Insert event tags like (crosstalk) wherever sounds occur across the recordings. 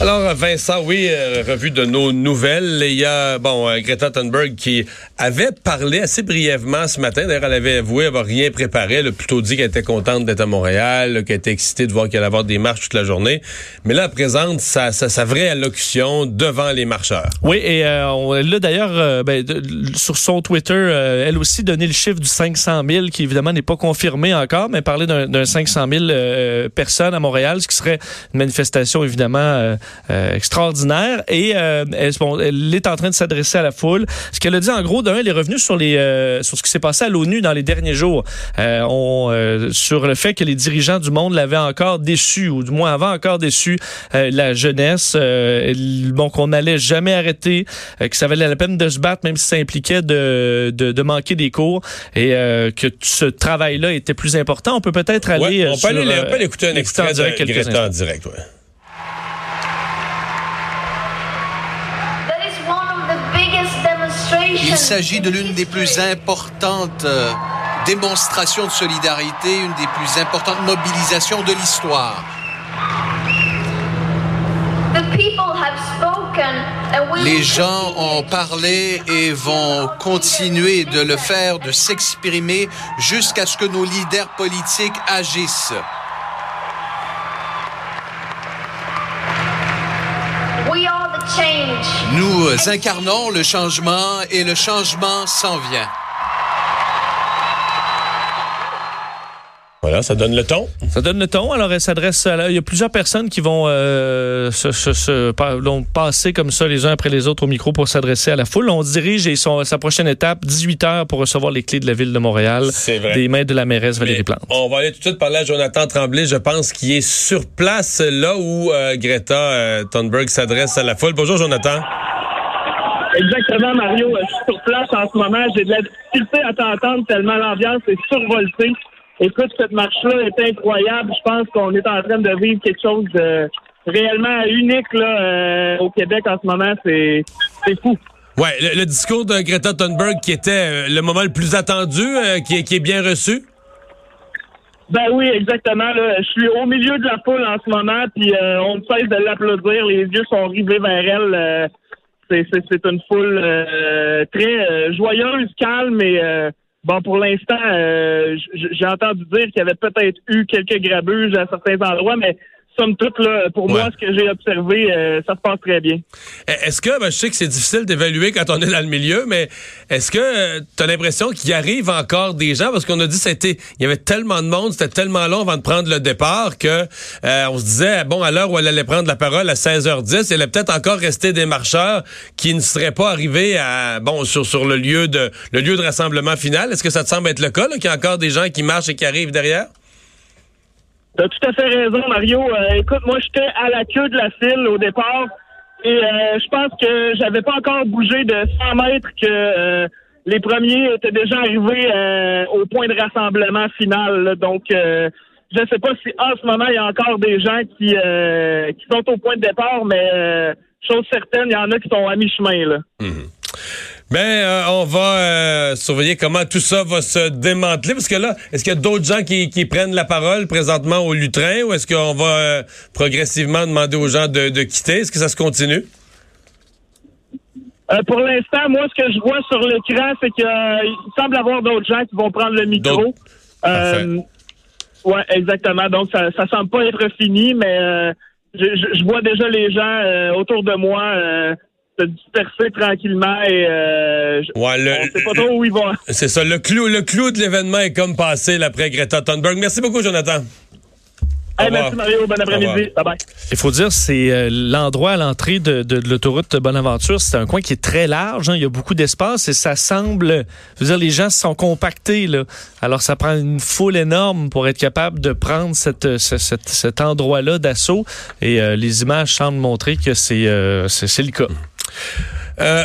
Alors, Vincent, oui, euh, revue de nos nouvelles. Il y a, bon, euh, Greta Thunberg qui avait parlé assez brièvement ce matin. D'ailleurs, elle avait avoué avoir rien préparé. Elle a plutôt dit qu'elle était contente d'être à Montréal, qu'elle était excitée de voir qu'elle allait avoir des marches toute la journée. Mais là, elle présente sa, sa, vraie allocution devant les marcheurs. Oui, et euh, on l'a d'ailleurs, euh, ben, sur son Twitter, elle aussi donné le chiffre du 500 000, qui évidemment n'est pas confirmé encore, mais parler d'un 500 000 personnes à Montréal, ce qui serait une manifestation évidemment euh, extraordinaire. Et euh, elle, elle, est en train de s'adresser à la foule. Ce qu'elle a dit en gros, d'un, elle est revenue sur les euh, sur ce qui s'est passé à l'ONU dans les derniers jours, on, sur le fait que les dirigeants du monde l'avaient encore déçu, ou du moins avaient encore déçu la jeunesse. bon, qu'on n'allait jamais arrêter, que ça valait la peine de se battre, même si ça impliquait de, de, de manquer des cours, et que ce travail-là était plus important. On peut peut-être aller. on, peut aller on peut écouter un extrait de Greta en direct. Ouais. Il s'agit de l'une des plus importantes euh, démonstrations de solidarité, une des plus importantes mobilisations de l'histoire. Les gens ont parlé et vont continuer de le faire, de s'exprimer jusqu'à ce que nos leaders politiques agissent. Nous incarnons le changement et le changement s'en vient. Voilà, ça donne le ton. Ça donne le ton. Alors, elle s'adresse à... Il y a plusieurs personnes qui vont euh, se, se, passer comme ça les uns après les autres au micro pour s'adresser à la foule. On dirige et son, sa prochaine étape, 18 heures pour recevoir les clés de la ville de Montréal. C'est vrai. Des mains de la mairesse Valérie Plante. On va aller tout de suite parler à Jonathan Tremblay, je pense, qui est sur place là où euh, Greta euh, Thunberg s'adresse à la foule. Bonjour, Jonathan. Exactement, Mario. Je suis sur place en ce moment. J'ai de la difficulté à t'entendre tellement l'ambiance est survoltée. Écoute, cette marche-là est incroyable. Je pense qu'on est en train de vivre quelque chose de réellement unique là, euh, au Québec en ce moment. C'est, fou. Ouais, le, discours de Greta Thunberg qui était euh, le moment le plus attendu, euh, qui, est, bien reçu. Ben oui, exactement. Je suis au milieu de la foule en ce moment, puis on ne cesse de l'applaudir. Les yeux sont rivés vers elle. c'est, une foule très joyeuse, calme et Bon, pour l'instant, euh, j'ai entendu dire qu'il y avait peut-être eu quelques grabuges à certains endroits, mais somme toute, là, pour moi, ce que j'ai observé, euh, ça se passe très bien. Eh, est-ce que, ben, je sais que c'est difficile d'évaluer quand on est dans le milieu, mais est-ce que euh, tu as l'impression qu'il arrive encore des gens? Parce qu'on a dit c'était il y avait tellement de monde, c'était tellement long avant de prendre le départ que euh, on se disait, bon, à l'heure où elle allait prendre la parole à 16h10, il allait peut-être encore rester des marcheurs qui ne seraient pas arrivés à, bon, sur, sur le lieu de le lieu de rassemblement final. Est-ce que ça te semble être le cas, qu'il y a encore des gens qui marchent et qui arrivent derrière? T'as tout à fait raison, Mario. Euh, écoute, moi, j'étais à la queue de la file au départ et euh, je pense que j'avais pas encore bougé de 100 mètres que euh, les premiers étaient déjà arrivés au point de rassemblement final. Donc, je ne sais pas si en ce moment, il y a encore des gens qui, qui sont au point de départ, mais chose certaine, il y en a qui sont à mi-chemin. là. Mhm. Ben, euh, on va euh, surveiller comment tout ça va se démanteler. Parce que là, est-ce qu'il y a d'autres gens qui, qui, prennent la parole présentement au lutrin ou est-ce qu'on va euh, progressivement demander aux gens de, de quitter? Est-ce que ça se continue? pour l'instant, moi, ce que je vois sur l'écran, c'est qu'il semble avoir d'autres gens qui vont prendre le micro. ouais, exactement. Donc, ça, ça semble pas être fini, mais je, je, vois déjà les gens autour de moi se disperser tranquillement et euh, ouais, le, on sait pas trop où ils vont. (laughs) C'est ça. Le clou, le clou de l'événement est comme passé après Greta Thunberg. Merci beaucoup, Jonathan. Hey, merci Mario, bon après-midi. Bye bye. Il faut dire, c'est euh, l'endroit à l'entrée de, de, de l'autoroute Bonaventure. C'est un coin qui est très large. Hein. Il y a beaucoup d'espace et ça semble. Je veux dire, les gens se sont compactés. Là. Alors, ça prend une foule énorme pour être capable de prendre cette, cette, cet endroit-là d'assaut. Et euh, les images semblent montrer que c'est euh, c'est le cas. Euh,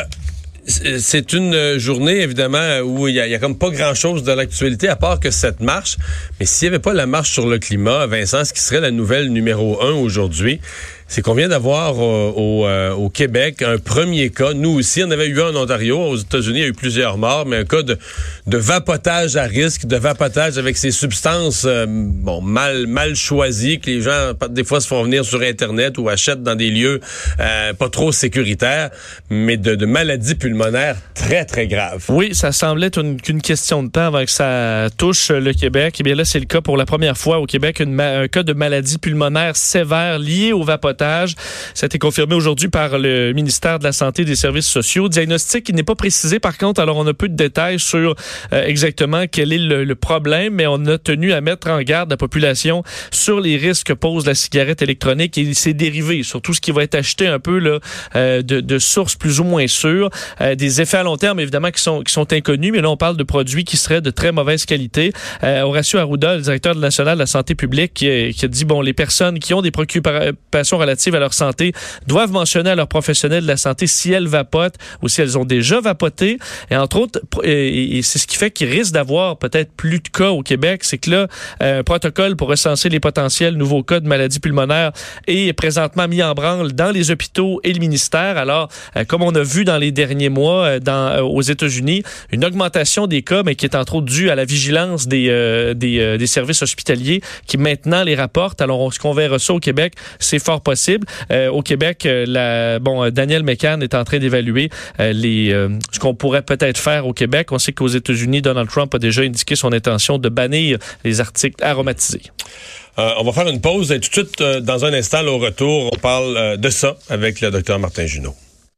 c'est une journée, évidemment, où il y, a, comme pas grand-chose dans l'actualité, à part que cette marche. Mais s'il n'y avait pas la marche sur le climat, Vincent, ce qui serait la nouvelle numéro un aujourd'hui, c'est qu'on vient d'avoir au, au, Québec un premier cas. Nous aussi, on avait eu un en Ontario. Aux États-Unis, il y a eu plusieurs morts, mais un cas de, de vapotage à risque, de vapotage avec ces substances bon mal mal choisies que les gens des fois se font venir sur Internet ou achètent dans des lieux pas trop sécuritaires, mais de, de maladies pulmonaires très très graves. Oui, ça semblait qu'une question de temps avant que ça touche le Québec. Eh bien là, c'est le cas pour la première fois au Québec, un cas de maladie pulmonaire sévère liée au vapotage. Ça a été confirmé aujourd'hui par le ministère de la Santé et des Services sociaux. Diagnostic qui n'est pas précisé par contre, alors on a peu de détails sur euh, exactement quel est le, problème, mais on a tenu à mettre en garde la population sur les risques que pose la cigarette électronique et ses dérivés, surtout ce qui va être acheté un peu là, euh, de, de, sources plus ou moins sûres, euh, des effets à long terme évidemment qui sont, qui sont inconnus, mais là on parle de produits qui seraient de très mauvaise qualité. Horacio Arruda, le directeur national de la santé publique, qui, a dit bon, les personnes qui ont des préoccupations relatives à leur santé doivent mentionner à leurs professionnels de la santé si elles vapotent ou si elles ont déjà vapoté. Et entre autres, c'est ce qui fait qu'il risque d'avoir peut-être plus de cas au Québec, c'est que là, un protocole pour recenser les potentiels nouveaux cas de maladies pulmonaires est présentement mis en branle dans les hôpitaux et le ministère. Alors, euh, comme on a vu dans les derniers mois euh, euh, aux États-Unis, une augmentation des cas, mais qui est entre autres due à la vigilance des, des, des services hospitaliers qui maintenant les rapportent. Alors, ce qu'on verra ça au Québec, c'est fort possible. Euh, au Québec, euh, bon, euh, Daniel McCann est en train d'évaluer ce qu'on pourrait peut-être faire au Québec. On sait qu'aux États-Unis, Donald Trump a déjà indiqué son intention de bannir les articles aromatisés. on va faire une pause et tout de suite, dans un instant, au retour, on parle de ça avec le docteur Martin Junot.